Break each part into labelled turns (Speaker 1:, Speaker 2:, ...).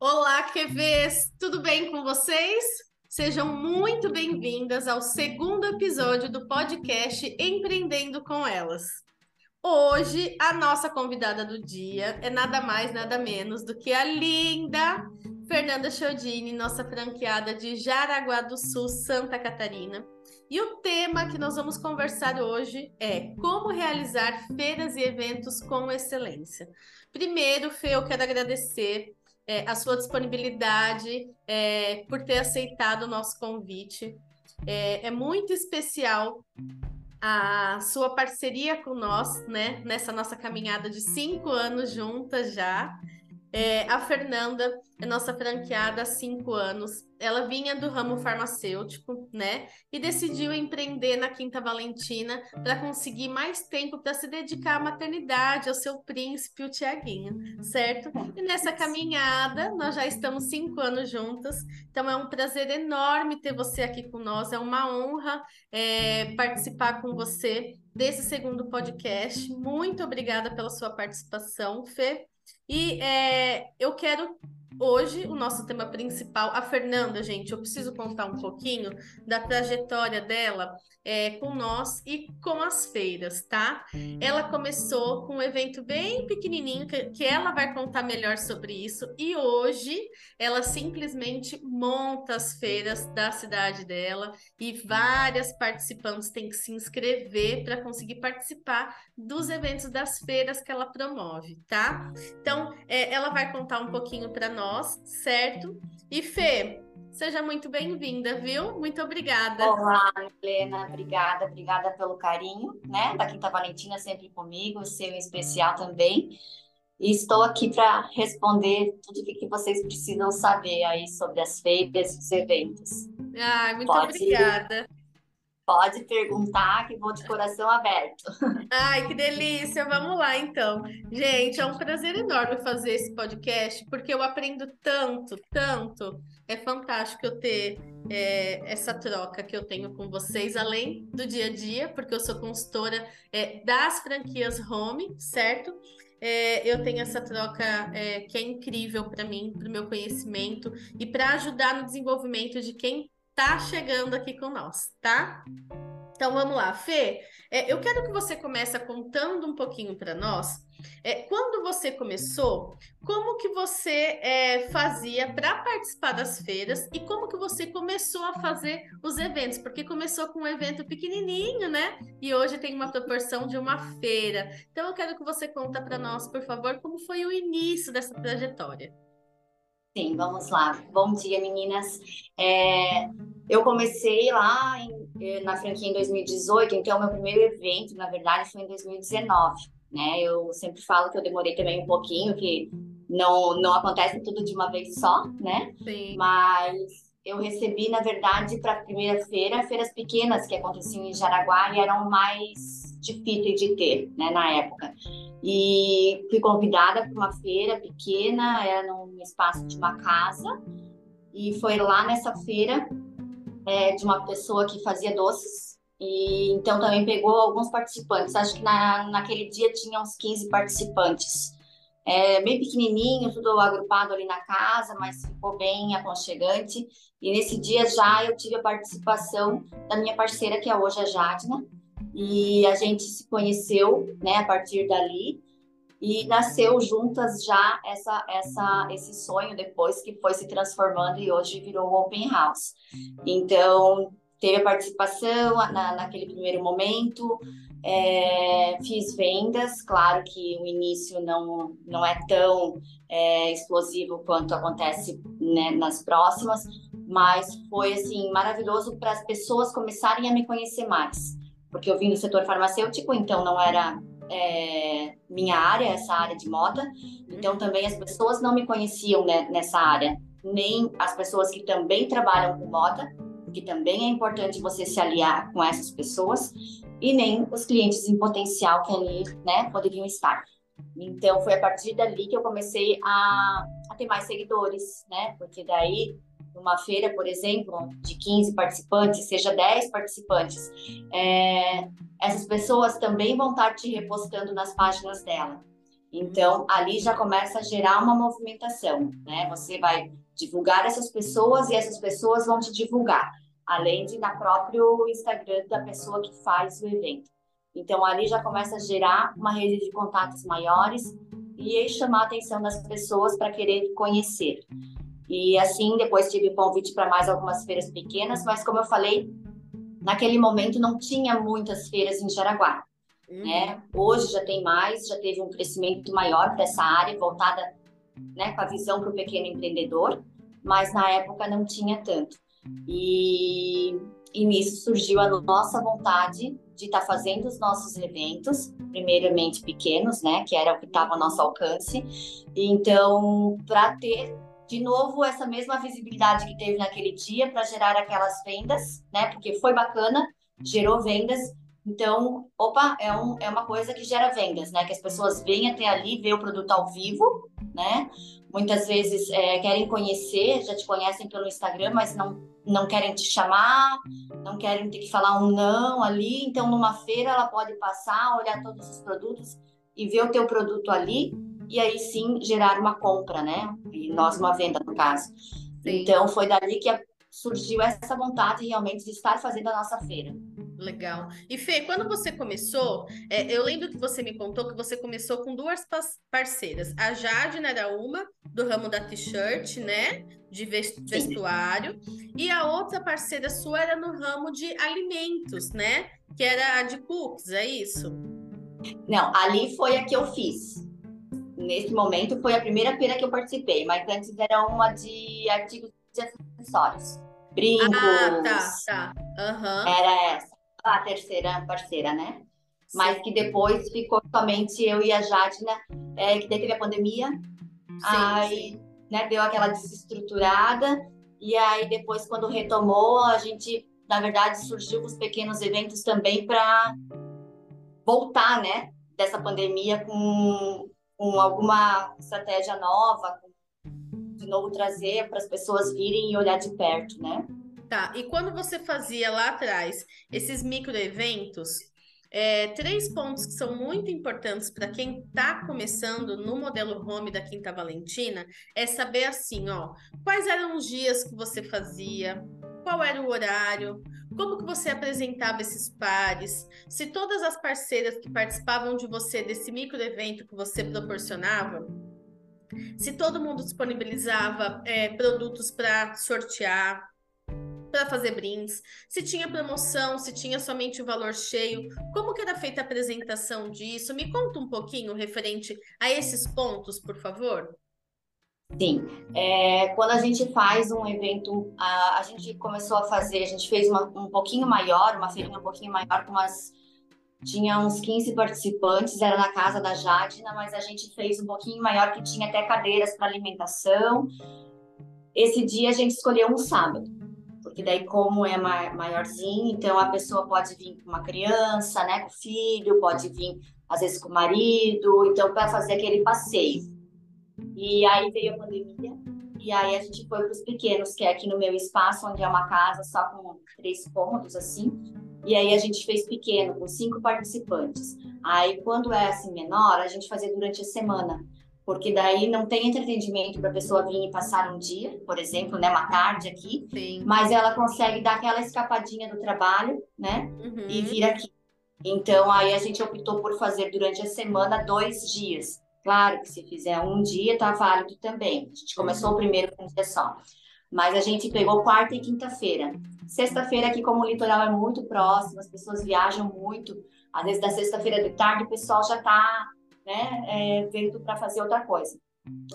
Speaker 1: Olá, QVs! Tudo bem com vocês? Sejam muito bem-vindas ao segundo episódio do podcast Empreendendo com Elas. Hoje, a nossa convidada do dia é nada mais, nada menos do que a linda Fernanda Chiodini, nossa franqueada de Jaraguá do Sul, Santa Catarina. E o tema que nós vamos conversar hoje é como realizar feiras e eventos com excelência. Primeiro, Fê, eu quero agradecer é, a sua disponibilidade é, por ter aceitado o nosso convite. É, é muito especial a sua parceria com nós, né? Nessa nossa caminhada de cinco anos juntas já. É, a Fernanda é nossa franqueada há cinco anos. Ela vinha do ramo farmacêutico, né? E decidiu empreender na Quinta Valentina para conseguir mais tempo para se dedicar à maternidade, ao seu príncipe, o Tiaguinho, certo? E nessa caminhada, nós já estamos cinco anos juntas. Então é um prazer enorme ter você aqui com nós. É uma honra é, participar com você desse segundo podcast. Muito obrigada pela sua participação, Fê. E é, eu quero hoje o nosso tema principal. A Fernanda, gente, eu preciso contar um pouquinho da trajetória dela é, com nós e com as feiras, tá? Ela começou com um evento bem pequenininho, que, que ela vai contar melhor sobre isso, e hoje ela simplesmente monta as feiras da cidade dela e várias participantes têm que se inscrever para conseguir participar dos eventos das feiras que ela promove, tá? Então, é, ela vai contar um pouquinho para nós, certo? E Fê, Seja muito bem-vinda, viu? Muito obrigada.
Speaker 2: Olá, Helena, obrigada, obrigada pelo carinho, né? Da Quinta Valentina sempre comigo, seu em especial também. E estou aqui para responder tudo o que vocês precisam saber aí sobre as feiras e os eventos.
Speaker 1: Ai, muito Pode... obrigada.
Speaker 2: Pode perguntar que vou de coração aberto.
Speaker 1: Ai, que delícia! Vamos lá, então. Gente, é um prazer enorme fazer esse podcast, porque eu aprendo tanto, tanto. É fantástico eu ter é, essa troca que eu tenho com vocês, além do dia a dia, porque eu sou consultora é, das franquias Home, certo? É, eu tenho essa troca é, que é incrível para mim, para o meu conhecimento e para ajudar no desenvolvimento de quem tá chegando aqui com nós, tá? Então vamos lá, Fê. É, eu quero que você comece contando um pouquinho para nós. É, quando você começou, como que você é, fazia para participar das feiras e como que você começou a fazer os eventos? Porque começou com um evento pequenininho, né? E hoje tem uma proporção de uma feira. Então eu quero que você conta para nós, por favor, como foi o início dessa trajetória.
Speaker 2: Sim, vamos lá. Bom dia, meninas. É, eu comecei lá em, eh, na franquia em 2018, então meu primeiro evento, na verdade, foi em 2019. Né? Eu sempre falo que eu demorei também um pouquinho, que não, não acontece tudo de uma vez só, né?
Speaker 1: Sim.
Speaker 2: Mas eu recebi, na verdade, para a primeira feira, feiras pequenas que aconteciam em Jaraguá e eram mais difíceis de ter, né, na época. E fui convidada para uma feira pequena, era num espaço de uma casa, e foi lá nessa feira é, de uma pessoa que fazia doces, e então também pegou alguns participantes. Acho que na, naquele dia tinha uns 15 participantes. É, bem pequenininho, tudo agrupado ali na casa, mas ficou bem aconchegante. E nesse dia já eu tive a participação da minha parceira, que é hoje a Jadna, e a gente se conheceu, né, a partir dali e nasceu juntas já essa, essa, esse sonho depois que foi se transformando e hoje virou Open House. Então, teve a participação na, naquele primeiro momento, é, fiz vendas, claro que o início não, não é tão é, explosivo quanto acontece né, nas próximas, mas foi assim maravilhoso para as pessoas começarem a me conhecer mais porque eu vim do setor farmacêutico, então não era é, minha área, essa área de moda. Então também as pessoas não me conheciam né, nessa área, nem as pessoas que também trabalham com moda, porque também é importante você se aliar com essas pessoas, e nem os clientes em potencial que ali né, poderiam estar. Então foi a partir dali que eu comecei a, a ter mais seguidores, né? Porque daí numa feira, por exemplo, de 15 participantes, seja 10 participantes, é, essas pessoas também vão estar te repostando nas páginas dela. Então, ali já começa a gerar uma movimentação, né? Você vai divulgar essas pessoas e essas pessoas vão te divulgar, além de na próprio Instagram da pessoa que faz o evento. Então, ali já começa a gerar uma rede de contatos maiores e chamar a atenção das pessoas para querer conhecer. E assim, depois tive convite para mais algumas feiras pequenas, mas como eu falei, naquele momento não tinha muitas feiras em Jaraguá. Uhum. Né? Hoje já tem mais, já teve um crescimento maior para essa área, voltada né, com a visão para o pequeno empreendedor, mas na época não tinha tanto. E, e nisso surgiu a nossa vontade de estar tá fazendo os nossos eventos, primeiramente pequenos, né, que era o que estava ao nosso alcance. Então, para ter de novo essa mesma visibilidade que teve naquele dia para gerar aquelas vendas, né? Porque foi bacana, gerou vendas. Então, opa, é, um, é uma coisa que gera vendas, né? Que as pessoas vêm até ali, ver o produto ao vivo, né? Muitas vezes é, querem conhecer, já te conhecem pelo Instagram, mas não, não querem te chamar, não querem ter que falar um não ali. Então, numa feira, ela pode passar, olhar todos os produtos e ver o teu produto ali e aí sim gerar uma compra, né? E nós uma venda, no caso. Sim. Então foi dali que surgiu essa vontade realmente de estar fazendo a nossa feira.
Speaker 1: Legal. E Fê, quando você começou, é, eu lembro que você me contou que você começou com duas parceiras. A Jade né, era uma, do ramo da t-shirt, né? De vestuário. E a outra parceira sua era no ramo de alimentos, né? Que era a de cookies, é isso?
Speaker 2: Não, ali foi a que eu fiz nesse momento foi a primeira feira que eu participei, mas antes era uma de artigos de acessórios. Brincos.
Speaker 1: Ah, tá, tá. Uhum.
Speaker 2: Era essa, a terceira parceira, né? Sim. Mas que depois ficou somente eu e a Jadna, é, que teve a pandemia. Sim, aí, sim. né, deu aquela desestruturada. E aí, depois, quando retomou, a gente, na verdade, surgiu os pequenos eventos também para voltar, né, dessa pandemia com com alguma estratégia nova, de novo trazer para as pessoas virem e olhar de perto, né?
Speaker 1: Tá, e quando você fazia lá atrás esses micro eventos, é, três pontos que são muito importantes para quem está começando no modelo home da Quinta Valentina é saber assim, ó, quais eram os dias que você fazia, qual era o horário, como que você apresentava esses pares, se todas as parceiras que participavam de você desse micro evento que você proporcionava, se todo mundo disponibilizava é, produtos para sortear, para fazer brindes, se tinha promoção, se tinha somente o valor cheio, como que era feita a apresentação disso? Me conta um pouquinho referente a esses pontos, por favor.
Speaker 2: Sim, é, quando a gente faz um evento, a, a, gente começou a fazer, a gente fez uma, um pouquinho maior, uma feirinha um pouquinho maior, com umas, tinha uns 15 participantes, era na casa da Jadina, mas a gente fez um pouquinho maior, que tinha até cadeiras para alimentação. Esse dia a gente escolheu um sábado, porque daí como é maiorzinho, então a pessoa pode vir com uma criança, né, com filho, pode vir às vezes com o marido, então para fazer aquele passeio. E aí veio a pandemia, e aí a gente foi para os pequenos, que é aqui no meu espaço, onde é uma casa só com três cômodos, assim. E aí a gente fez pequeno, com cinco participantes. Aí, quando é assim menor, a gente fazia durante a semana. Porque daí não tem entretenimento para a pessoa vir e passar um dia, por exemplo, né, uma tarde aqui. Sim. Mas ela consegue dar aquela escapadinha do trabalho, né? Uhum. E vir aqui. Então, aí a gente optou por fazer durante a semana dois dias. Claro que se fizer um dia, tá válido também. A gente começou o primeiro com um dia só. Mas a gente pegou quarta e quinta-feira. Sexta-feira, aqui, como o litoral é muito próximo, as pessoas viajam muito. Às vezes, da sexta-feira de tarde, o pessoal já está né, é, vendo para fazer outra coisa.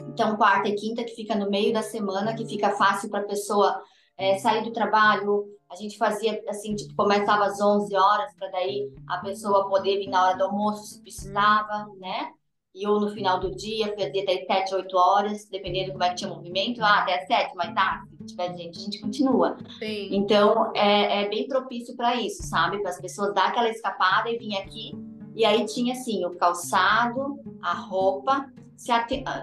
Speaker 2: Então, quarta e quinta, que fica no meio da semana, que fica fácil para a pessoa é, sair do trabalho. A gente fazia assim, tipo, começava às 11 horas, para daí a pessoa poder vir na hora do almoço, se precisava, né? e ou no final do dia, fazia até 7, 8 horas, dependendo de como é que tinha movimento, ah, até 7, mas tá, se tiver gente, a gente continua. Sim. Então, é, é bem propício para isso, sabe? Para as pessoas dar aquela escapada e vir aqui. E aí tinha, assim, o calçado, a roupa, se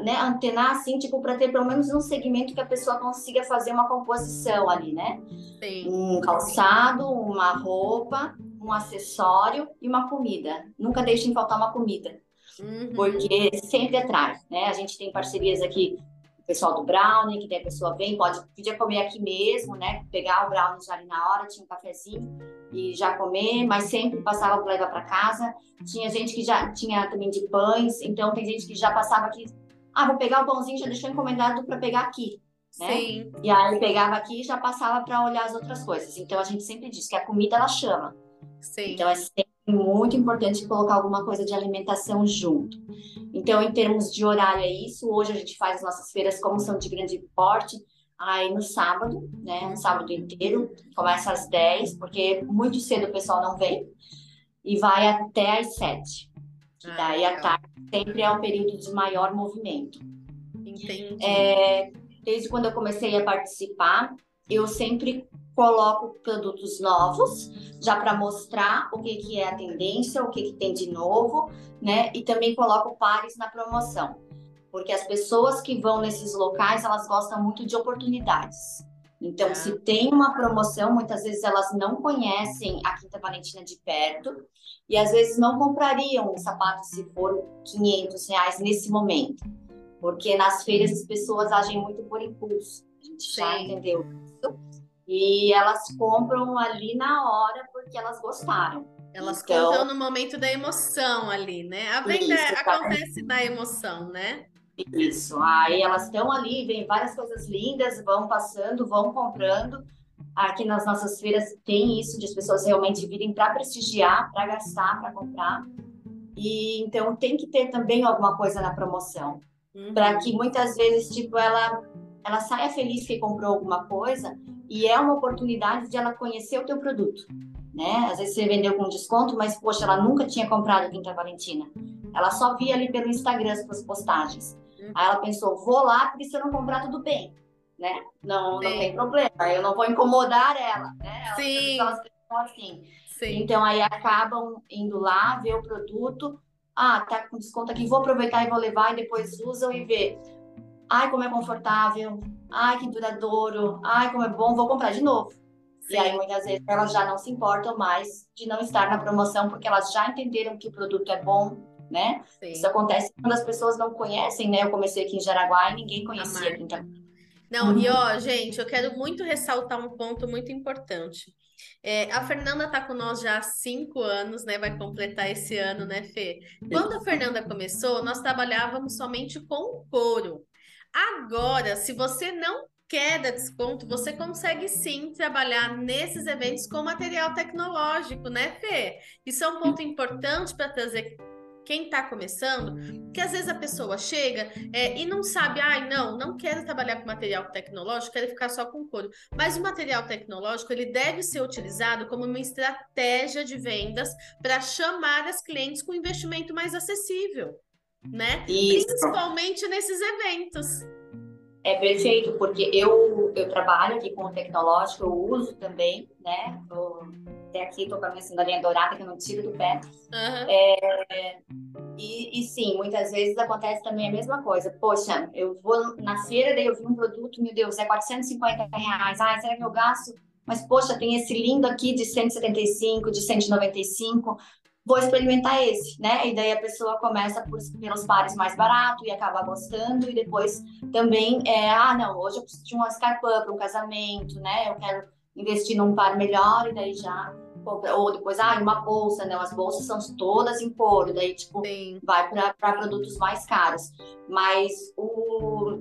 Speaker 2: né, antenar assim, tipo, para ter pelo menos um segmento que a pessoa consiga fazer uma composição ali, né? Sim. Um calçado, uma roupa, um acessório e uma comida. Nunca deixem faltar uma comida. Uhum. Porque sempre atrás, né? A gente tem parcerias aqui o pessoal do brownie, que daí a pessoa vem, pode podia comer aqui mesmo, né? Pegar o brownie já ali na hora, tinha um cafezinho e já comer, mas sempre passava para levar para casa. Tinha gente que já tinha também de pães, então tem gente que já passava aqui, ah, vou pegar o pãozinho, já deixou encomendado para pegar aqui. Né? Sim. E aí pegava aqui e já passava para olhar as outras coisas. Então a gente sempre diz que a comida ela chama. Sim. Então é sempre muito importante colocar alguma coisa de alimentação junto. Então, em termos de horário, é isso. Hoje a gente faz as nossas feiras como são de grande porte, aí no sábado, né? Um sábado inteiro, começa às 10, porque muito cedo o pessoal não vem, e vai até às 7. Ah, daí a tarde sempre é o período de maior movimento. Entendi. É, desde quando eu comecei a participar, eu sempre coloco produtos novos, já para mostrar o que, que é a tendência, o que, que tem de novo, né? E também coloco pares na promoção, porque as pessoas que vão nesses locais, elas gostam muito de oportunidades. Então, é. se tem uma promoção, muitas vezes elas não conhecem a Quinta Valentina de perto e às vezes não comprariam um sapato se for 500 reais nesse momento, porque nas feiras as pessoas agem muito por impulso. A gente Sim. já entendeu isso. E elas compram ali na hora porque elas gostaram.
Speaker 1: Elas então, compram no momento da emoção ali, né? A venda isso, acontece da emoção, né?
Speaker 2: Isso. Aí elas estão ali, vem várias coisas lindas, vão passando, vão comprando. Aqui nas nossas feiras tem isso de as pessoas realmente virem para prestigiar, para gastar, para comprar. E então tem que ter também alguma coisa na promoção, uhum. para que muitas vezes tipo ela ela saia feliz que comprou alguma coisa e é uma oportunidade de ela conhecer o teu produto, né? Às vezes você vendeu com desconto, mas poxa, ela nunca tinha comprado Quinta Valentina. Ela só via ali pelo Instagram as suas postagens. Uhum. Aí ela pensou, vou lá porque se eu não comprar tudo bem, né? Não, não tem problema, eu não vou incomodar ela, né? Elas, Sim. Elas pensam assim. Sim. Então aí acabam indo lá ver o produto, ah, tá com desconto aqui, vou aproveitar e vou levar e depois usam e vê Ai, como é confortável. Ai, que duradouro. Ai, como é bom, vou comprar de novo. Sim. E aí, muitas vezes, elas já não se importam mais de não estar na promoção, porque elas já entenderam que o produto é bom, né? Sim. Isso acontece quando as pessoas não conhecem, né? Eu comecei aqui em Jaraguá e ninguém conhecia aqui então.
Speaker 1: Não, e ó, gente, eu quero muito ressaltar um ponto muito importante. É, a Fernanda está com nós já há cinco anos, né? Vai completar esse ano, né, Fê? Quando a Fernanda começou, nós trabalhávamos somente com couro. Agora, se você não quer dar desconto, você consegue sim trabalhar nesses eventos com material tecnológico, né, Fê? Isso é um ponto importante para trazer quem está começando, que às vezes a pessoa chega é, e não sabe, ai, ah, não, não quero trabalhar com material tecnológico, quero ficar só com couro. Mas o material tecnológico, ele deve ser utilizado como uma estratégia de vendas para chamar as clientes com investimento mais acessível né? Isso. Principalmente nesses eventos.
Speaker 2: É perfeito, porque eu, eu trabalho aqui com o tecnológico, eu uso também, né? Tô, até aqui tô com a minha sandalinha dourada que eu não tiro do pé. Uhum. É, e, e, sim, muitas vezes acontece também a mesma coisa. Poxa, eu vou na feira, daí eu vi um produto, meu Deus, é 450 reais. Ai, será que eu gasto? Mas, poxa, tem esse lindo aqui de 175, de 195 vou experimentar esse, né? E daí a pessoa começa por, pelos pares mais barato e acaba gostando, e depois também é, ah, não, hoje eu preciso de uma Scarpa para um casamento, né? Eu quero investir num par melhor, e daí já ou depois, ah, uma bolsa, né? As bolsas são todas em couro, daí, tipo, Sim. vai para produtos mais caros. Mas o,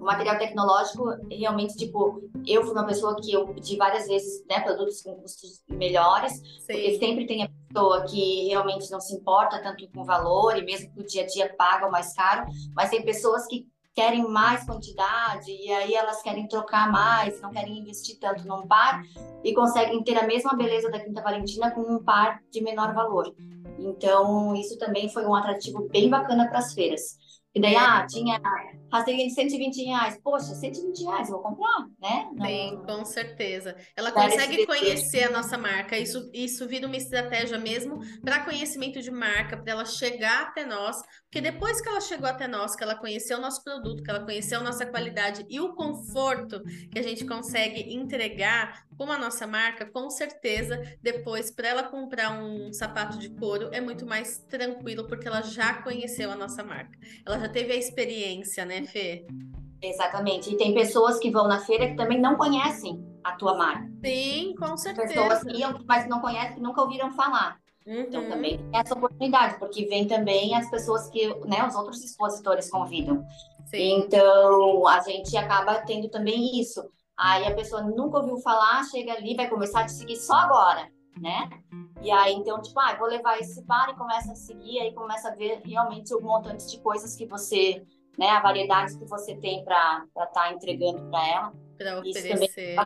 Speaker 2: o material tecnológico, realmente, tipo, eu fui uma pessoa que eu pedi várias vezes, né, produtos com custos melhores, Sim. porque sempre tem a pessoa que realmente não se importa tanto com o valor e mesmo que o dia a dia paga o mais caro, mas tem pessoas que querem mais quantidade e aí elas querem trocar mais, não querem investir tanto num par e conseguem ter a mesma beleza da Quinta Valentina com um par de menor valor. Então, isso também foi um atrativo bem bacana para as feiras. E daí, ah, tinha rasteirinha de 120 reais. Poxa, 120 reais, eu vou comprar, né?
Speaker 1: Não... Com certeza. Ela consegue conhecer a nossa marca. Isso, isso vira uma estratégia mesmo para conhecimento de marca, para ela chegar até nós. Porque depois que ela chegou até nós, que ela conheceu o nosso produto, que ela conheceu a nossa qualidade e o conforto que a gente consegue entregar com a nossa marca, com certeza, depois, para ela comprar um sapato de couro, é muito mais tranquilo, porque ela já conheceu a nossa marca. Ela já teve a experiência, né, Fê?
Speaker 2: Exatamente. E tem pessoas que vão na feira que também não conhecem a tua marca.
Speaker 1: Sim, com certeza.
Speaker 2: Pessoas que iam, mas não conhecem, que nunca ouviram falar. Uhum. Então também tem essa oportunidade, porque vem também as pessoas que, né, os outros expositores convidam. Sim. Então a gente acaba tendo também isso. Aí a pessoa nunca ouviu falar, chega ali, vai começar a te seguir só agora, né? E aí, então, tipo, ah, vou levar esse par e começa a seguir, aí começa a ver realmente o montante de coisas que você, né, a variedade que você tem para estar tá entregando para ela.
Speaker 1: Para oferecer.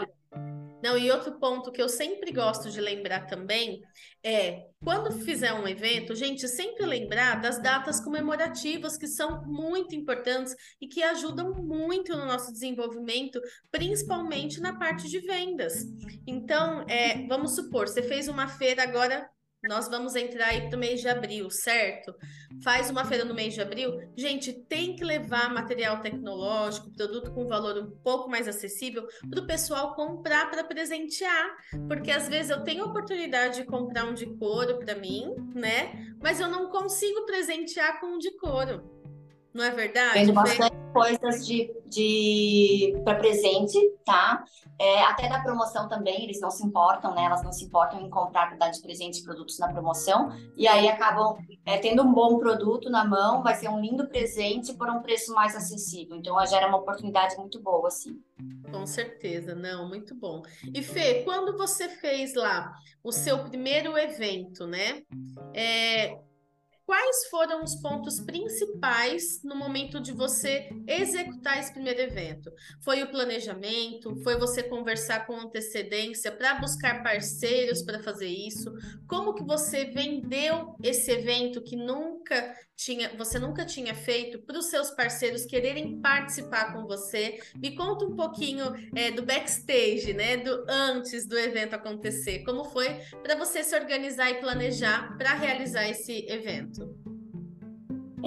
Speaker 1: Não, e outro ponto que eu sempre gosto de lembrar também é quando fizer um evento, gente, sempre lembrar das datas comemorativas que são muito importantes e que ajudam muito no nosso desenvolvimento, principalmente na parte de vendas. Então, é, vamos supor, você fez uma feira agora nós vamos entrar aí para o mês de abril, certo? Faz uma feira no mês de abril. Gente, tem que levar material tecnológico, produto com valor um pouco mais acessível para o pessoal comprar para presentear. Porque às vezes eu tenho a oportunidade de comprar um de couro para mim, né? Mas eu não consigo presentear com um de couro. Não é verdade?
Speaker 2: Vendo bastante coisas de, de para presente, tá? É, até da promoção também, eles não se importam, né? Elas não se importam em comprar para dar de presente produtos na promoção. E aí acabam é, tendo um bom produto na mão, vai ser um lindo presente por um preço mais acessível. Então, gera uma oportunidade muito boa, assim.
Speaker 1: Com certeza, não, muito bom. E Fê, quando você fez lá o seu primeiro evento, né? É, quais foram os pontos principais no momento de você executar esse primeiro evento? Foi o planejamento? Foi você conversar com antecedência para buscar parceiros para fazer isso? Como que você vendeu esse evento que nunca tinha, você nunca tinha feito para os seus parceiros quererem participar com você? Me conta um pouquinho é, do backstage, né? Do antes do evento acontecer. Como foi para você se organizar e planejar para realizar esse evento?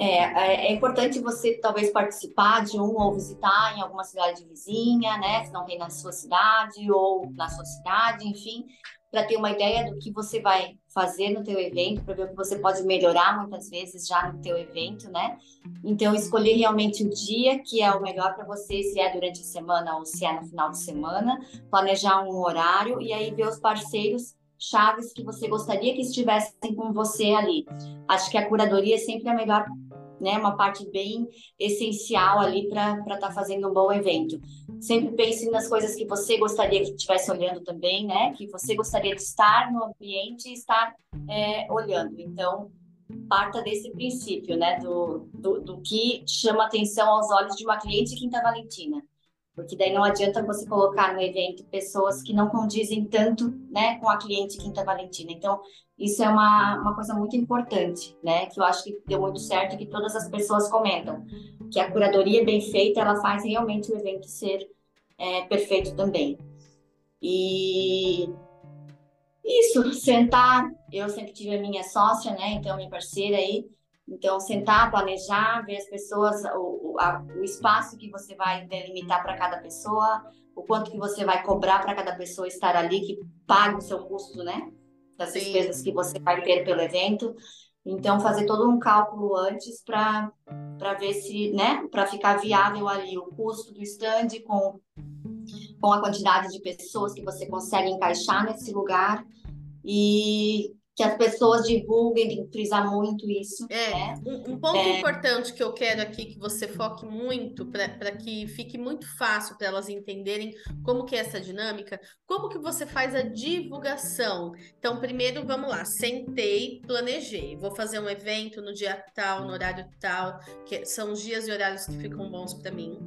Speaker 2: É, é, é, importante você talvez participar de um ou visitar em alguma cidade vizinha, né? Se não tem na sua cidade ou na sua cidade, enfim, para ter uma ideia do que você vai fazer no teu evento, para ver o que você pode melhorar muitas vezes já no teu evento, né? Então escolher realmente o dia que é o melhor para você, se é durante a semana ou se é no final de semana, planejar um horário e aí ver os parceiros chaves que você gostaria que estivessem com você ali. Acho que a curadoria é sempre a melhor né, uma parte bem essencial ali para estar tá fazendo um bom evento. Sempre pense nas coisas que você gostaria que estivesse olhando também, né? Que você gostaria de estar no ambiente e estar é, olhando. Então, parta desse princípio, né? Do, do, do que chama atenção aos olhos de uma cliente Quinta Valentina. Porque daí não adianta você colocar no evento pessoas que não condizem tanto, né, com a cliente Quinta Valentina. Então, isso é uma, uma coisa muito importante, né, que eu acho que deu muito certo e que todas as pessoas comentam. Que a curadoria bem feita, ela faz realmente o evento ser é, perfeito também. E isso, sentar, eu sempre tive a minha sócia, né, então minha parceira aí, então, sentar, planejar, ver as pessoas, o, a, o espaço que você vai delimitar para cada pessoa, o quanto que você vai cobrar para cada pessoa estar ali, que pague o seu custo, né? Das Sim. despesas que você vai ter pelo evento. Então, fazer todo um cálculo antes para ver se, né, para ficar viável ali o custo do stand com, com a quantidade de pessoas que você consegue encaixar nesse lugar. E que as pessoas divulguem, tem que frisar muito isso.
Speaker 1: É,
Speaker 2: né?
Speaker 1: um, um, ponto é... importante que eu quero aqui que você foque muito para que fique muito fácil para elas entenderem como que é essa dinâmica, como que você faz a divulgação. Então, primeiro, vamos lá, sentei, planejei, vou fazer um evento no dia tal, no horário tal, que são os dias e horários que ficam bons para mim.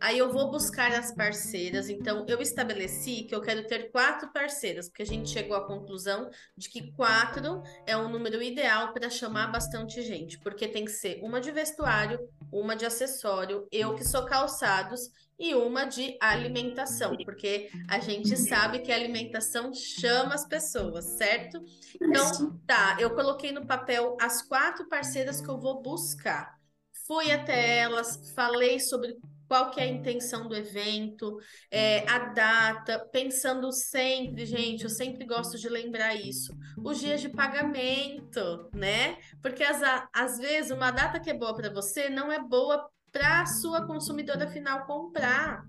Speaker 1: Aí eu vou buscar as parceiras. Então, eu estabeleci que eu quero ter quatro parceiras, porque a gente chegou à conclusão de que quatro é um número ideal para chamar bastante gente, porque tem que ser uma de vestuário, uma de acessório, eu que sou calçados e uma de alimentação, porque a gente sabe que a alimentação chama as pessoas, certo? Então, tá, eu coloquei no papel as quatro parceiras que eu vou buscar. Fui até elas, falei sobre qual que é a intenção do evento, é, a data, pensando sempre, gente, eu sempre gosto de lembrar isso, os dias de pagamento, né? Porque às, às vezes uma data que é boa para você não é boa para a sua consumidora final comprar,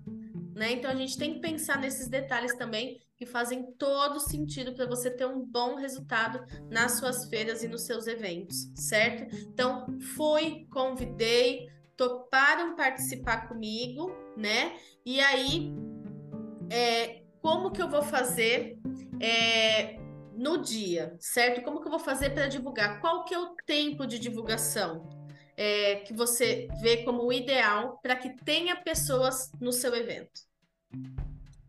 Speaker 1: né? Então a gente tem que pensar nesses detalhes também que fazem todo sentido para você ter um bom resultado nas suas feiras e nos seus eventos, certo? Então, fui, convidei, toparam participar comigo, né? E aí, é, como que eu vou fazer é, no dia, certo? Como que eu vou fazer para divulgar? Qual que é o tempo de divulgação é, que você vê como o ideal para que tenha pessoas no seu evento?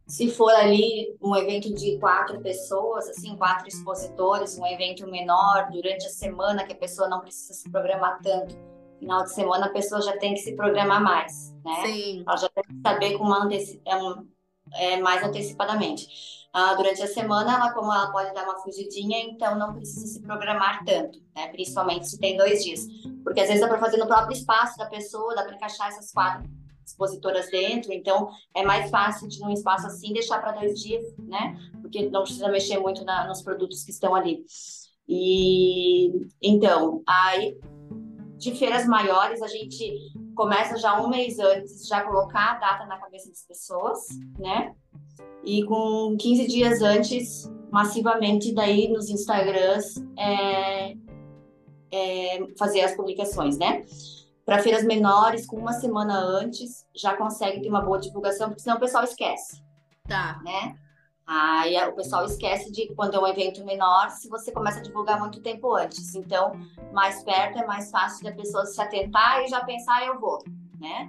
Speaker 2: Se for ali um evento de quatro pessoas, assim, quatro expositores, um evento menor durante a semana que a pessoa não precisa se programar tanto final de semana a pessoa já tem que se programar mais, né?
Speaker 1: Sim.
Speaker 2: Ela já tem que saber com uma anteci é, é, mais antecipadamente. Ah, durante a semana, ela, como ela pode dar uma fugidinha, então não precisa se programar tanto, né? Principalmente se tem dois dias. Porque às vezes dá para fazer no próprio espaço da pessoa, dá para encaixar essas quatro expositoras dentro, então é mais fácil de num espaço assim deixar para dois dias, né? Porque não precisa mexer muito na, nos produtos que estão ali. E então, aí de feiras maiores, a gente começa já um mês antes, já colocar a data na cabeça das pessoas, né? E com 15 dias antes, massivamente, daí nos Instagrams, é, é, fazer as publicações, né? Para feiras menores, com uma semana antes, já consegue ter uma boa divulgação, porque senão o pessoal esquece.
Speaker 1: Tá.
Speaker 2: Né? Aí o pessoal esquece de quando é um evento menor, se você começa a divulgar muito tempo antes. Então, mais perto é mais fácil da pessoa se atentar e já pensar, ah, eu vou, né?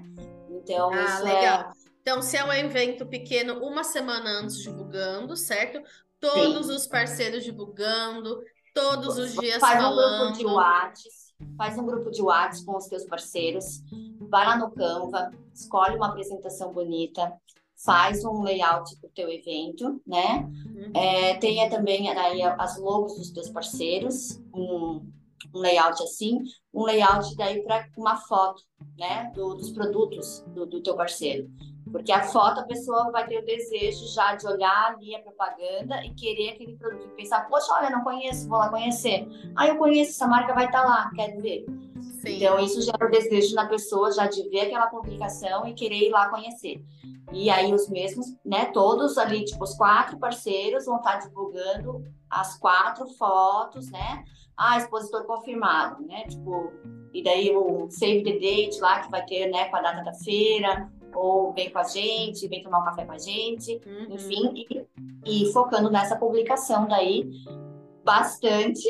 Speaker 2: Então,
Speaker 1: ah,
Speaker 2: isso
Speaker 1: é legal. é. Então, se é um evento pequeno, uma semana antes divulgando, certo? Todos Sim. os parceiros divulgando, todos os dias
Speaker 2: faz
Speaker 1: falando.
Speaker 2: Faz um grupo de WhatsApp, faz um grupo de WhatsApp com os teus parceiros, vai lá no Canva, escolhe uma apresentação bonita, faz um layout para o teu evento, né? Uhum. É, tenha também aí as logos dos teus parceiros, um, um layout assim, um layout daí para uma foto, né? Do, dos produtos do, do teu parceiro. Porque a foto a pessoa vai ter o desejo já de olhar ali a propaganda e querer aquele produto e pensar, poxa, olha, não conheço, vou lá conhecer. Ah, eu conheço, essa marca vai estar tá lá, quero ver. Sim. Então, isso gera o desejo na pessoa já de ver aquela publicação e querer ir lá conhecer. E aí os mesmos, né, todos ali, tipo, os quatro parceiros vão estar divulgando as quatro fotos, né? Ah, expositor confirmado, né? Tipo, e daí o save the date lá que vai ter, né, com a data da feira, ou vem com a gente, vem tomar um café com a gente, uhum. enfim, e, e focando nessa publicação daí bastante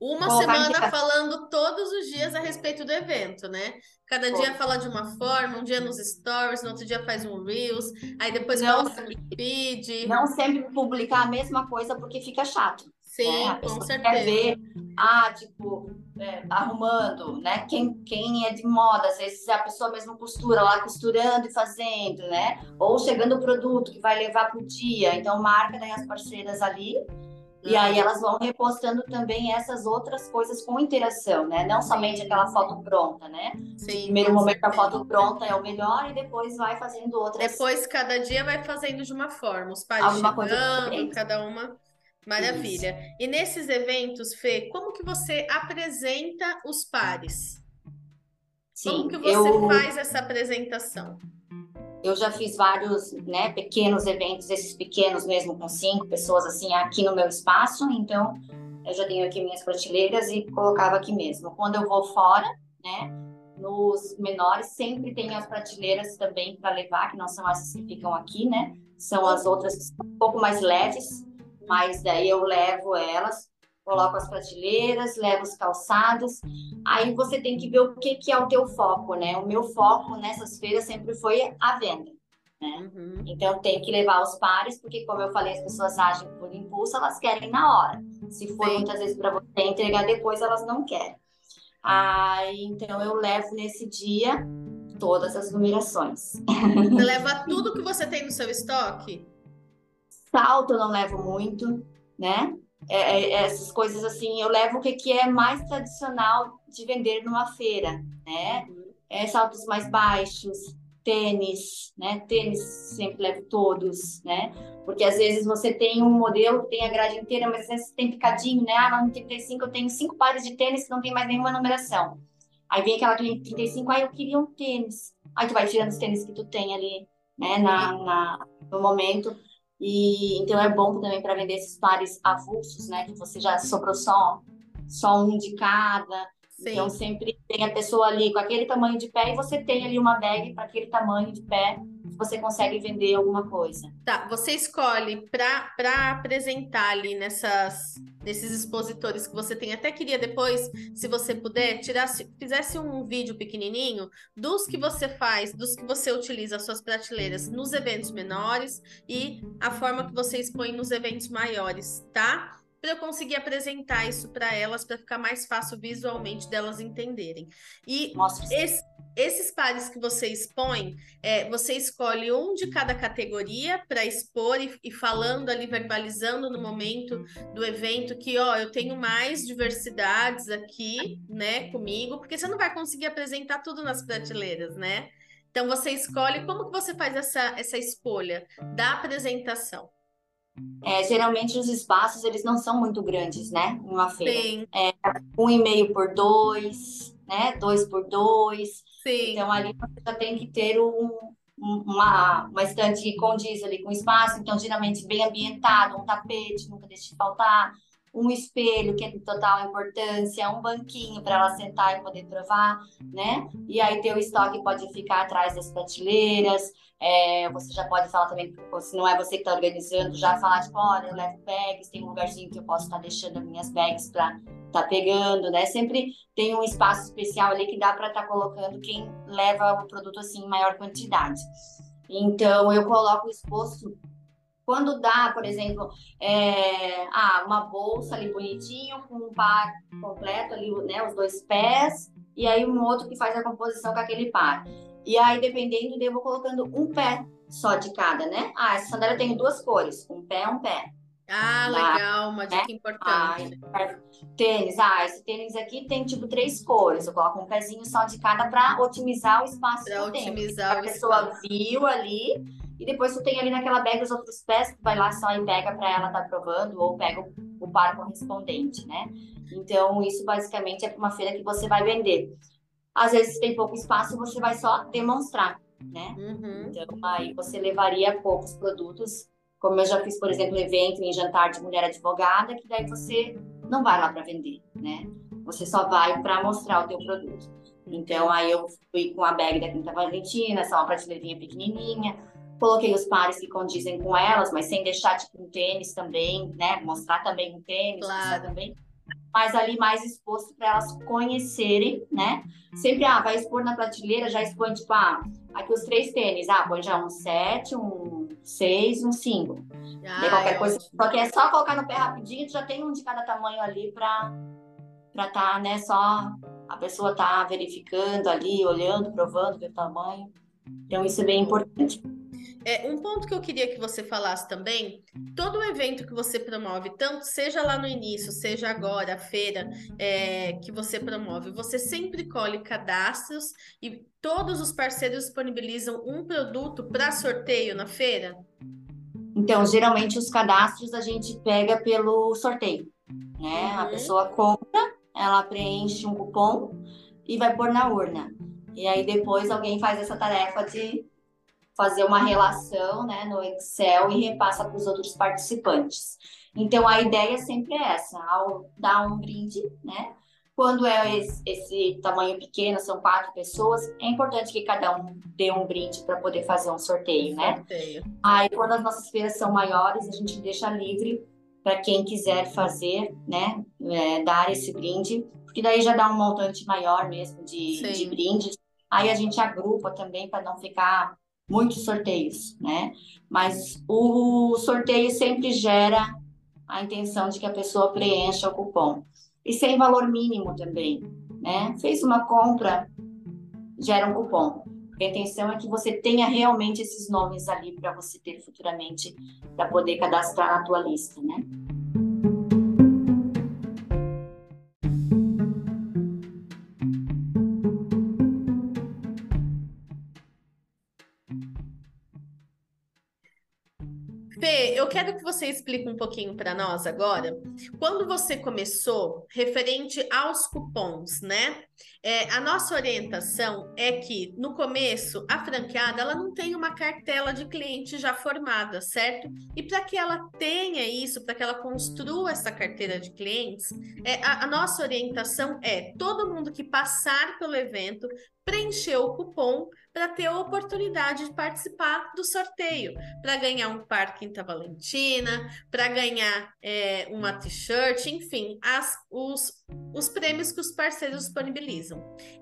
Speaker 1: uma semana falando todos os dias a respeito do evento, né? Cada Pô. dia fala de uma forma, um dia nos stories, no outro dia faz um Reels, aí depois não, posta no feed.
Speaker 2: Não sempre publicar a mesma coisa porque fica chato.
Speaker 1: Sim, né? com certeza. Quer ver,
Speaker 2: ah, tipo, é, arrumando, né? Quem, quem é de moda, às vezes a pessoa mesmo costura lá, costurando e fazendo, né? Ou chegando o produto que vai levar para o dia. Então, marca daí as parceiras ali e aí elas vão repostando também essas outras coisas com interação, né? Não somente aquela foto pronta, né?
Speaker 1: Sim.
Speaker 2: Primeiro momento a foto pronta é o melhor e depois vai fazendo outras.
Speaker 1: Depois cada dia vai fazendo de uma forma, os pais Alguma chegando, cada uma. Maravilha. Isso. E nesses eventos, Fê, como que você apresenta os pares? Sim, como que você eu... faz essa apresentação?
Speaker 2: Eu já fiz vários né, pequenos eventos, esses pequenos mesmo, com cinco pessoas assim aqui no meu espaço, então eu já tenho aqui minhas prateleiras e colocava aqui mesmo. Quando eu vou fora, né, nos menores, sempre tem as prateleiras também para levar, que não são essas que ficam aqui, né? São as outras um pouco mais leves, mas daí eu levo elas coloco as prateleiras, levo os calçados. Aí você tem que ver o que, que é o teu foco, né? O meu foco nessas feiras sempre foi a venda. Né? Uhum. Então tem que levar os pares, porque como eu falei, as pessoas agem por impulso, elas querem na hora. Se for Sim. muitas vezes para você entregar depois, elas não querem. Aí então eu levo nesse dia todas as numerações.
Speaker 1: Você leva tudo que você tem no seu estoque?
Speaker 2: Salto eu não levo muito, né? É, é, essas coisas assim, eu levo o que, que é mais tradicional de vender numa feira, né? É, saltos mais baixos, tênis, né? Tênis sempre levo todos, né? Porque às vezes você tem um modelo que tem a grade inteira, mas às vezes tem picadinho, né? Ah, no 35 eu tenho cinco pares de tênis que não tem mais nenhuma numeração. Aí vem aquela 35, aí eu queria um tênis. Aí tu vai tirando os tênis que tu tem ali, né, na, na no momento. E então é bom também para vender esses pares avulsos, né? Que você já sobrou só, só um de cada. Sim. Então sempre tem a pessoa ali com aquele tamanho de pé e você tem ali uma bag para aquele tamanho de pé que você consegue vender alguma coisa.
Speaker 1: Tá, você escolhe para apresentar ali nessas nesses expositores que você tem. Até queria depois, se você puder, tirasse, fizesse um vídeo pequenininho dos que você faz, dos que você utiliza as suas prateleiras nos eventos menores e a forma que você expõe nos eventos maiores, tá? Para eu conseguir apresentar isso para elas, para ficar mais fácil visualmente delas entenderem. E esse, esses pares que você expõe, é, você escolhe um de cada categoria para expor e, e, falando ali, verbalizando no momento do evento que, ó, eu tenho mais diversidades aqui, né, comigo, porque você não vai conseguir apresentar tudo nas prateleiras, né? Então você escolhe como que você faz essa, essa escolha da apresentação.
Speaker 2: É, geralmente os espaços eles não são muito grandes, né? Em uma feira. Sim. É, um e meio por dois, né? Dois por dois. Sim. Então ali você já tem que ter um, uma, uma estante que condiz ali com espaço, então geralmente bem ambientado, um tapete, nunca deixe de faltar, um espelho que é de total importância, um banquinho para ela sentar e poder provar, né? E aí teu estoque pode ficar atrás das prateleiras. É, você já pode falar também, se não é você que está organizando, já falar tipo, olha, eu levo bags, tem um lugarzinho que eu posso estar tá deixando as minhas bags para tá pegando, né? Sempre tem um espaço especial ali que dá para estar tá colocando quem leva o produto assim em maior quantidade. Então eu coloco exposto quando dá, por exemplo, é, ah, uma bolsa ali bonitinho, com um par completo ali, né, os dois pés, e aí um outro que faz a composição com aquele par. E aí, dependendo, eu vou colocando um pé só de cada, né? Ah, essa sandália tem duas cores, um pé, um pé.
Speaker 1: Ah, legal, uma dica né? importante.
Speaker 2: Ah, tênis, ah, esse tênis aqui tem tipo três cores. Eu coloco um pezinho só de cada para otimizar o espaço. Para
Speaker 1: otimizar
Speaker 2: o A pessoa viu ali e depois tu tem ali naquela bag os outros pés, tu vai lá só e pega para ela estar tá provando ou pega o, o par correspondente, né? Então, isso basicamente é para uma feira que você vai vender. Às vezes tem pouco espaço, você vai só demonstrar, né? Uhum. Então, aí você levaria poucos produtos, como eu já fiz, por exemplo, evento em jantar de mulher advogada, que daí você não vai lá para vender, né? Você só vai para mostrar o teu produto. Então, aí eu fui com a bag da Quinta Valentina, só uma prateleirinha pequenininha, Coloquei os pares que condizem com elas, mas sem deixar tipo um tênis também, né? Mostrar também um tênis, claro. também. Mas ali mais exposto para elas conhecerem, né? Sempre, ah, vai expor na prateleira, já expõe, tipo, ah, aqui os três tênis, ah, põe já um sete, um seis, um cinco. Ah, qualquer é coisa. Só que é só colocar no pé rapidinho, já tem um de cada tamanho ali para para tá, né, só a pessoa tá verificando ali, olhando, provando, ver o tamanho. Então isso é bem importante.
Speaker 1: É, um ponto que eu queria que você falasse também, todo evento que você promove, tanto seja lá no início, seja agora, a feira é, que você promove, você sempre colhe cadastros e todos os parceiros disponibilizam um produto para sorteio na feira?
Speaker 2: Então, geralmente os cadastros a gente pega pelo sorteio, né? Uhum. A pessoa compra, ela preenche um cupom e vai pôr na urna. E aí depois alguém faz essa tarefa de fazer uma relação né, no Excel e repassa para os outros participantes. Então, a ideia sempre é essa, ao dar um brinde, né? Quando é esse, esse tamanho pequeno, são quatro pessoas, é importante que cada um dê um brinde para poder fazer um sorteio, né? Sorteio. Aí, quando as nossas feiras são maiores, a gente deixa livre para quem quiser fazer, né, é, dar esse brinde, porque daí já dá um montante maior mesmo de, de brindes. Aí a gente agrupa também para não ficar muitos sorteios, né? Mas o sorteio sempre gera a intenção de que a pessoa preencha o cupom. E sem valor mínimo também, né? Fez uma compra, gera um cupom. A intenção é que você tenha realmente esses nomes ali para você ter futuramente, para poder cadastrar na tua lista, né?
Speaker 1: Eu quero que você explique um pouquinho para nós agora. Quando você começou, referente aos cupons, né? É, a nossa orientação é que no começo a franqueada ela não tem uma cartela de cliente já formada, certo? E para que ela tenha isso, para que ela construa essa carteira de clientes, é, a, a nossa orientação é todo mundo que passar pelo evento preencher o cupom para ter a oportunidade de participar do sorteio, para ganhar um par Quinta Valentina, para ganhar é, uma t-shirt, enfim, as, os, os prêmios que os parceiros disponibilizam.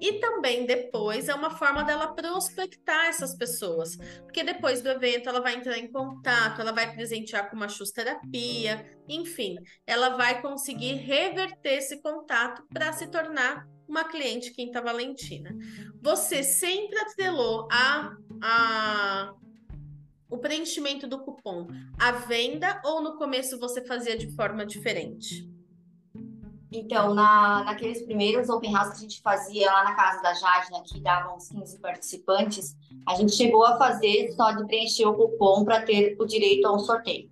Speaker 1: E também depois é uma forma dela prospectar essas pessoas, porque depois do evento ela vai entrar em contato, ela vai presentear com uma terapia, enfim, ela vai conseguir reverter esse contato para se tornar uma cliente Quinta Valentina. Você sempre atrelou a, a o preenchimento do cupom à venda ou no começo você fazia de forma diferente?
Speaker 2: Então, na, naqueles primeiros open house que a gente fazia lá na casa da Jade, né, que davam uns 15 participantes, a gente chegou a fazer só de preencher o cupom para ter o direito a um sorteio.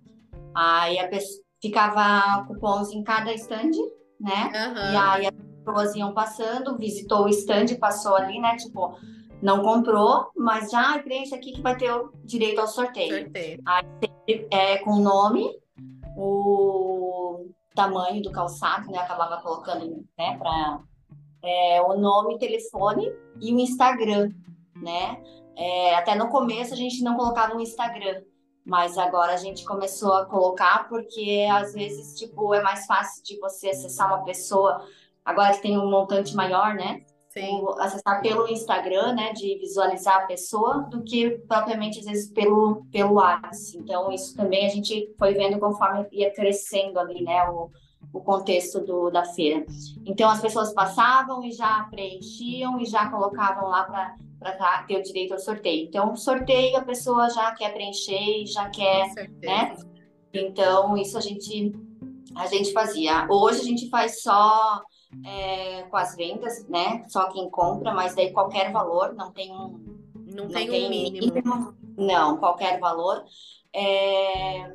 Speaker 2: Aí a pessoa, ficava cupons em cada stand, né? Uhum. E aí as pessoas iam passando, visitou o stand, passou ali, né? Tipo, não comprou, mas já preenche aqui que vai ter o direito ao sorteio. sorteio. Aí é com o nome, o tamanho do calçado, né? Acabava colocando, né, para é, o nome, telefone e o Instagram, né? É, até no começo a gente não colocava o Instagram, mas agora a gente começou a colocar porque às vezes tipo é mais fácil de você acessar uma pessoa agora que tem um montante maior, né? Sim. acessar pelo Instagram, né, de visualizar a pessoa, do que propriamente às vezes pelo pelo WhatsApp. Então isso também a gente foi vendo conforme ia crescendo ali, né, o, o contexto do, da feira. Então as pessoas passavam e já preenchiam e já colocavam lá para ter o direito ao sorteio. Então sorteio a pessoa já quer preencher, já quer, né? Então isso a gente a gente fazia. Hoje a gente faz só é, com as vendas, né? Só quem compra, mas daí qualquer valor, não tem um.
Speaker 1: Não, não tem, tem um mínimo. mínimo.
Speaker 2: Não, qualquer valor. É...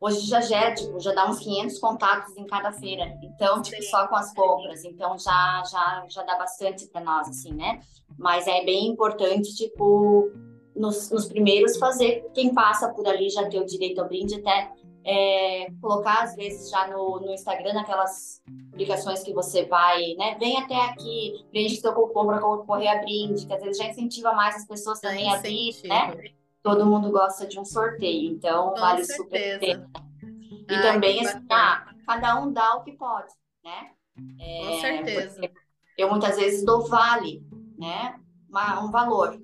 Speaker 2: Hoje já gera, tipo, já dá uns 500 contatos em cada feira. Então, tipo, só com as compras. Então, já, já, já dá bastante para nós, assim, né? Mas é bem importante, tipo, nos, nos primeiros fazer, quem passa por ali já ter o direito ao brinde, até é, colocar às vezes já no, no Instagram aquelas publicações que você vai, né? Vem até aqui, preenche seu cupom para concorrer a brinde, que às vezes já incentiva mais as pessoas também a vir, né? Todo mundo gosta de um sorteio, então
Speaker 1: Com
Speaker 2: vale
Speaker 1: certeza.
Speaker 2: super pena. E Ai, também, assim, ah, cada um dá o que pode, né?
Speaker 1: É, Com certeza.
Speaker 2: Eu muitas vezes dou vale, né? Uma, um valor.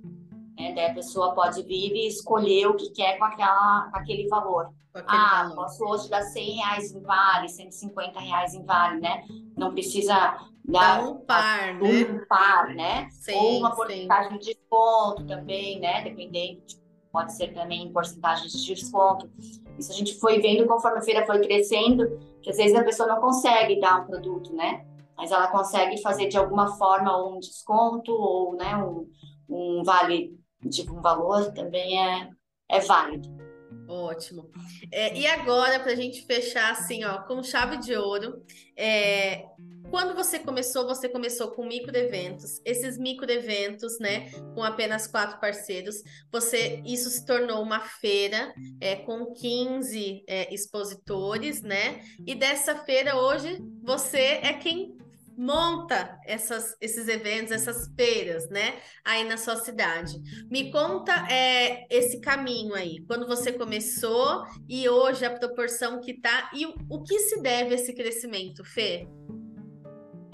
Speaker 2: Né? Daí a pessoa pode vir e escolher o que quer com, aquela, com aquele valor. ah, valor. posso hoje dar 100 reais em vale, 150 reais em vale, né? Não precisa dar
Speaker 1: um par,
Speaker 2: um né? par, né? Sim, Ou uma porcentagem sim. de desconto também, né? Dependente, pode ser também em porcentagem de desconto. Isso a gente foi vendo conforme a feira foi crescendo, que às vezes a pessoa não consegue dar um produto, né? Mas ela consegue fazer de alguma forma um desconto ou, né, um, um vale tipo, um valor também é, é válido.
Speaker 1: Ótimo. É, e agora, para a gente fechar assim, ó, com chave de ouro, é, quando você começou, você começou com micro eventos. Esses micro eventos, né, com apenas quatro parceiros, você isso se tornou uma feira é, com 15 é, expositores, né? E dessa feira hoje você é quem monta essas, esses eventos, essas feiras, né? Aí na sua cidade. Me conta é, esse caminho aí, quando você começou e hoje a proporção que tá e o, o que se deve a esse crescimento, Fê?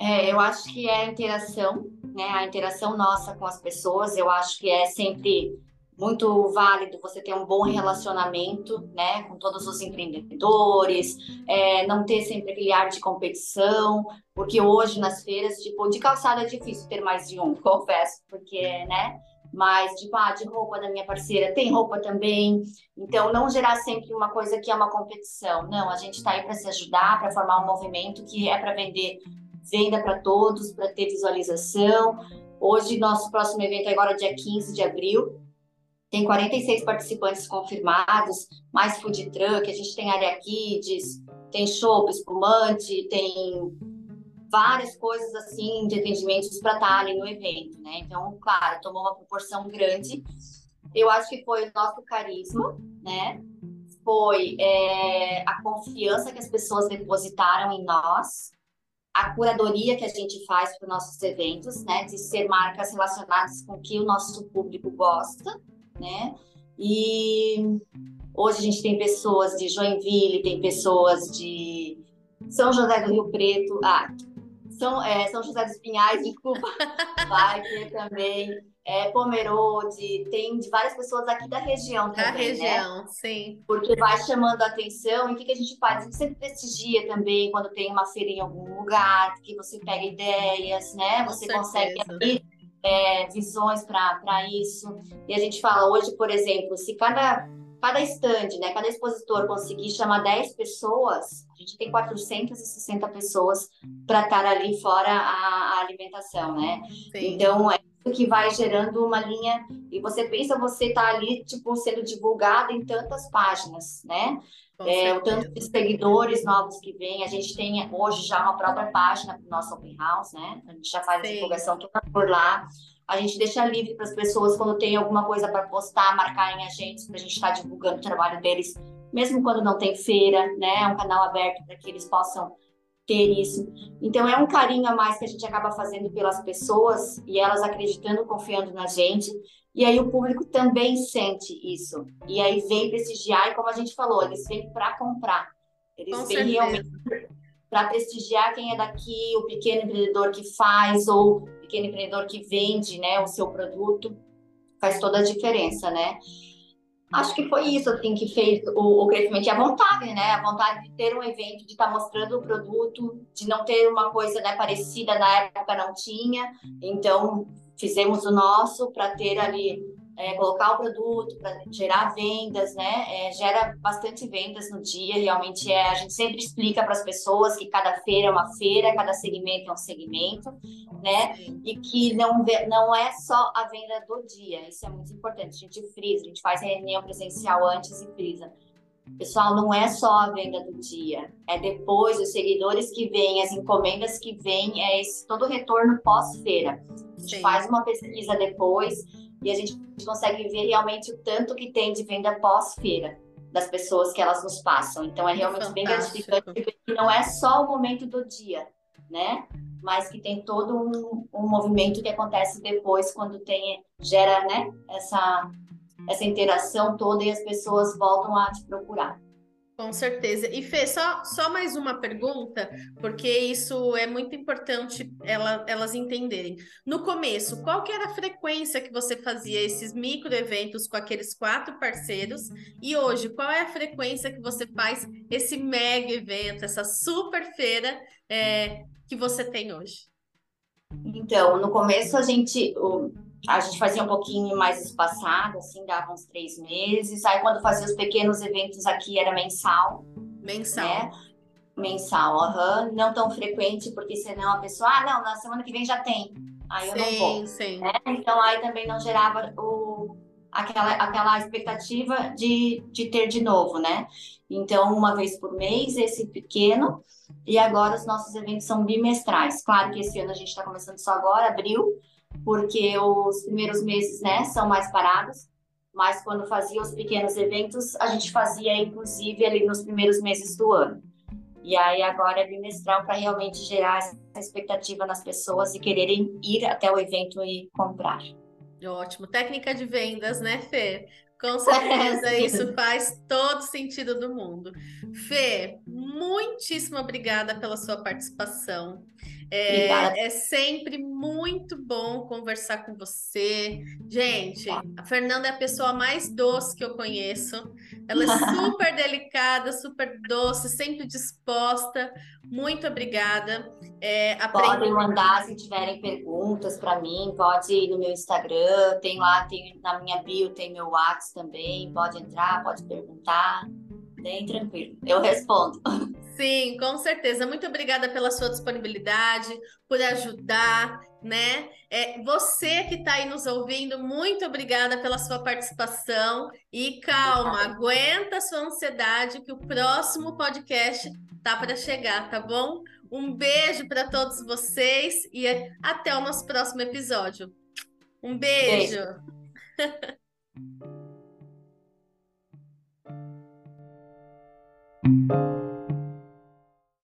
Speaker 2: É, eu acho que é a interação, né? A interação nossa com as pessoas, eu acho que é sempre muito válido você ter um bom relacionamento, né, com todos os empreendedores, é, não ter sempre aquele ar de competição, porque hoje nas feiras, tipo, de calçada é difícil ter mais de um, confesso, porque, né, mas, tipo, ah, de roupa da minha parceira, tem roupa também. Então, não gerar sempre uma coisa que é uma competição. Não, a gente está aí para se ajudar, para formar um movimento que é para vender venda para todos, para ter visualização. Hoje, nosso próximo evento é agora dia 15 de abril. Tem 46 participantes confirmados, mais food truck, a gente tem área kids, tem show, espumante, tem várias coisas assim de atendimentos para estarem no evento, né? Então, claro, tomou uma proporção grande. Eu acho que foi o nosso carisma, né? Foi é, a confiança que as pessoas depositaram em nós, a curadoria que a gente faz para os nossos eventos, né, de ser marcas relacionadas com o que o nosso público gosta, né? E hoje a gente tem pessoas de Joinville, tem pessoas de São José do Rio Preto, ah, São, é, São José dos Pinhais, desculpa, vai ter também é, Pomerode, tem de várias pessoas aqui da região também,
Speaker 1: Da
Speaker 2: né?
Speaker 1: região,
Speaker 2: né?
Speaker 1: sim.
Speaker 2: Porque vai chamando a atenção e o que, que a gente faz? A gente sempre prestigia também quando tem uma feira em algum lugar, que você pega ideias, né? Você consegue abrir é, visões para isso. E a gente fala hoje, por exemplo, se cada cada stand, né, cada expositor conseguir chamar 10 pessoas, a gente tem 460 pessoas para estar ali fora a, a alimentação, né? Sim. Então, é isso que vai gerando uma linha, e você pensa, você tá ali, tipo, sendo divulgado em tantas páginas, né? É, o tanto de seguidores novos que vem, a gente tem hoje já uma própria página para o nosso Open House, né? A gente já faz Sim. a divulgação toda por lá. A gente deixa livre para as pessoas quando tem alguma coisa para postar, marcarem a gente, para a gente estar tá divulgando o trabalho deles, mesmo quando não tem feira, né? É um canal aberto para que eles possam ter isso. Então é um carinho a mais que a gente acaba fazendo pelas pessoas e elas acreditando, confiando na gente. E aí o público também sente isso. E aí vem prestigiar, e como a gente falou, eles vêm para comprar. Eles Com vêm certeza. realmente para prestigiar quem é daqui, o pequeno empreendedor que faz, ou o pequeno empreendedor que vende né, o seu produto. Faz toda a diferença, né? Acho que foi isso assim, que fez o, o, crescimento e a vontade, né? A vontade de ter um evento, de estar tá mostrando o produto, de não ter uma coisa né, parecida na época não tinha. Então, fizemos o nosso para ter ali, é, colocar o produto, para gerar vendas, né? É, gera bastante vendas no dia, realmente é. A gente sempre explica para as pessoas que cada feira é uma feira, cada segmento é um segmento, né? E que não, não é só a venda do dia, isso é muito importante. A gente frisa, a gente faz reunião presencial antes e frisa. Pessoal, não é só a venda do dia, é depois os seguidores que vêm, as encomendas que vêm, é esse todo o retorno pós-feira. A gente Sim. faz uma pesquisa depois e a gente consegue ver realmente o tanto que tem de venda pós-feira das pessoas que elas nos passam. Então é realmente Fantástico. bem gratificante que não é só o momento do dia, né? Mas que tem todo um, um movimento que acontece depois quando tem gera, né? Essa essa interação toda e as pessoas voltam a te procurar.
Speaker 1: Com certeza. E Fê, só, só mais uma pergunta, porque isso é muito importante ela, elas entenderem. No começo, qual que era a frequência que você fazia esses micro eventos com aqueles quatro parceiros? E hoje, qual é a frequência que você faz esse mega evento, essa super feira é, que você tem hoje?
Speaker 2: Então, no começo a gente, a gente fazia um pouquinho mais espaçado, assim, dava uns três meses. Aí quando fazia os pequenos eventos aqui era mensal.
Speaker 1: Mensal.
Speaker 2: Né? Mensal, aham. Uhum. Não tão frequente, porque senão a pessoa, ah, não, na semana que vem já tem. Aí eu sim, não vou. Sim. Né? Então aí também não gerava o, aquela, aquela expectativa de, de ter de novo, né? Então, uma vez por mês, esse pequeno. E agora os nossos eventos são bimestrais. Claro que esse ano a gente está começando só agora, abril porque os primeiros meses, né, são mais parados, mas quando fazia os pequenos eventos, a gente fazia inclusive ali nos primeiros meses do ano. E aí agora é bimestral para realmente gerar essa expectativa nas pessoas e quererem ir até o evento e comprar.
Speaker 1: Ótimo. Técnica de vendas, né, Fê? Com certeza, isso faz todo sentido do mundo. Fê, muitíssimo obrigada pela sua participação. É, é, sempre muito bom conversar com você. Gente, a Fernanda é a pessoa mais doce que eu conheço. Ela é super delicada, super doce, sempre disposta. Muito obrigada.
Speaker 2: É, Podem mandar se tiverem perguntas para mim, pode ir no meu Instagram, tem lá, tem na minha bio, tem meu WhatsApp também. Pode entrar, pode perguntar. Bem tranquilo, eu respondo.
Speaker 1: Sim, com certeza. Muito obrigada pela sua disponibilidade, por ajudar, né? É, você que está aí nos ouvindo, muito obrigada pela sua participação. E calma, aguenta a sua ansiedade, que o próximo podcast tá para chegar, tá bom? Um beijo para todos vocês e até o nosso próximo episódio. Um beijo. beijo.